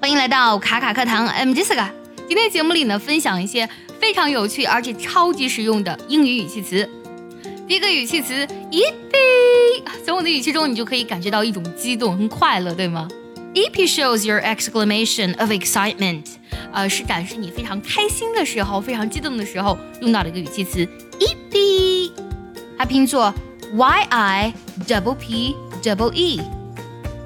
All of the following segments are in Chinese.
欢迎来到卡卡课堂，I'm Jessica。今天节目里呢，分享一些非常有趣而且超级实用的英语语气词。第一个语气词，Yippee！从我的语气中，你就可以感觉到一种激动和快乐，对吗？Yippee shows your exclamation of excitement，呃，是展示你非常开心的时候、非常激动的时候用到的一个语气词，Yippee。它拼作 Y I double P double E。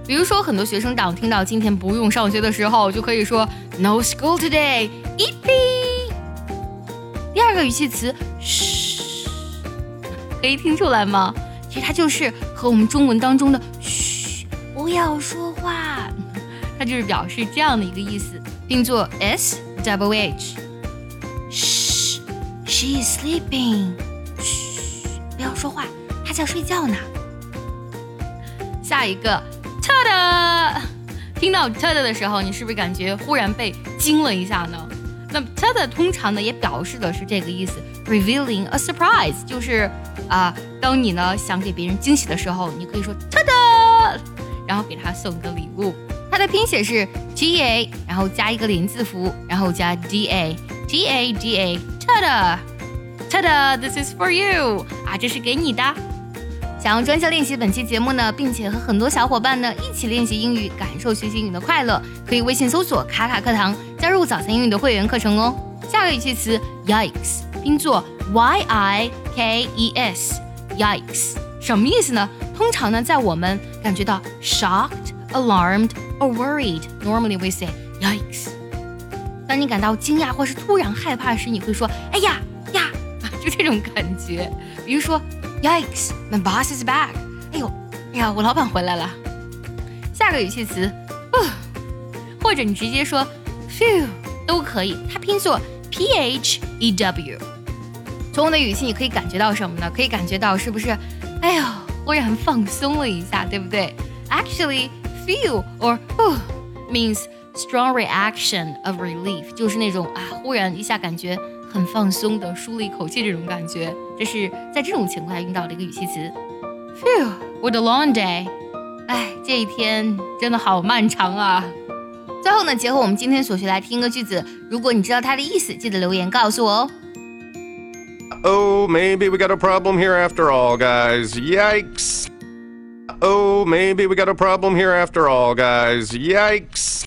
比如说，很多学生党听到今天不用上学的时候，就可以说 No school today, yippee。第二个语气词，嘘，可以听出来吗？其实它就是和我们中文当中的嘘，不要说话，它就是表示这样的一个意思，并作 S double H。嘘，She is sleeping。嘘，不要说话，她在睡觉呢。下一个。特的，听到特的的时候，你是不是感觉忽然被惊了一下呢？那特的通常呢也表示的是这个意思，revealing a surprise，就是啊，当你呢想给别人惊喜的时候，你可以说特的，然后给他送一个礼物。它的拼写是 T A，然后加一个连字符，然后加 D A，T A D A，特的，特的，This is for you，啊，这是给你的。想要专项练习本期节目呢，并且和很多小伙伴呢一起练习英语，感受学习英语的快乐，可以微信搜索“卡卡课堂”，加入早餐英语的会员课程哦。下个语气词，yikes，拼作 y i k e s，yikes，什么意思呢？通常呢，在我们感觉到 shocked、alarmed or worried，normally we say yikes。当你感到惊讶或是突然害怕时，你会说哎呀呀，就这种感觉。比如说。Yikes! My boss is back. 哎呦，哎呀，我老板回来了。下个语气词，或者你直接说 phew 都可以，它拼作 p h e w。从我的语气，你可以感觉到什么呢？可以感觉到是不是？哎呦，忽然放松了一下，对不对？Actually, feel or means strong reaction of relief，就是那种啊，忽然一下感觉。很放松的舒了一口气，这种感觉，这是在这种情况下用到的一个语气词。Phew, what a long day！哎，这一天真的好漫长啊。最后呢，结合我们今天所学来听个句子，如果你知道它的意思，记得留言告诉我哦。Oh, maybe we got a problem here after all, guys. Yikes. Oh, maybe we got a problem here after all, guys. Yikes.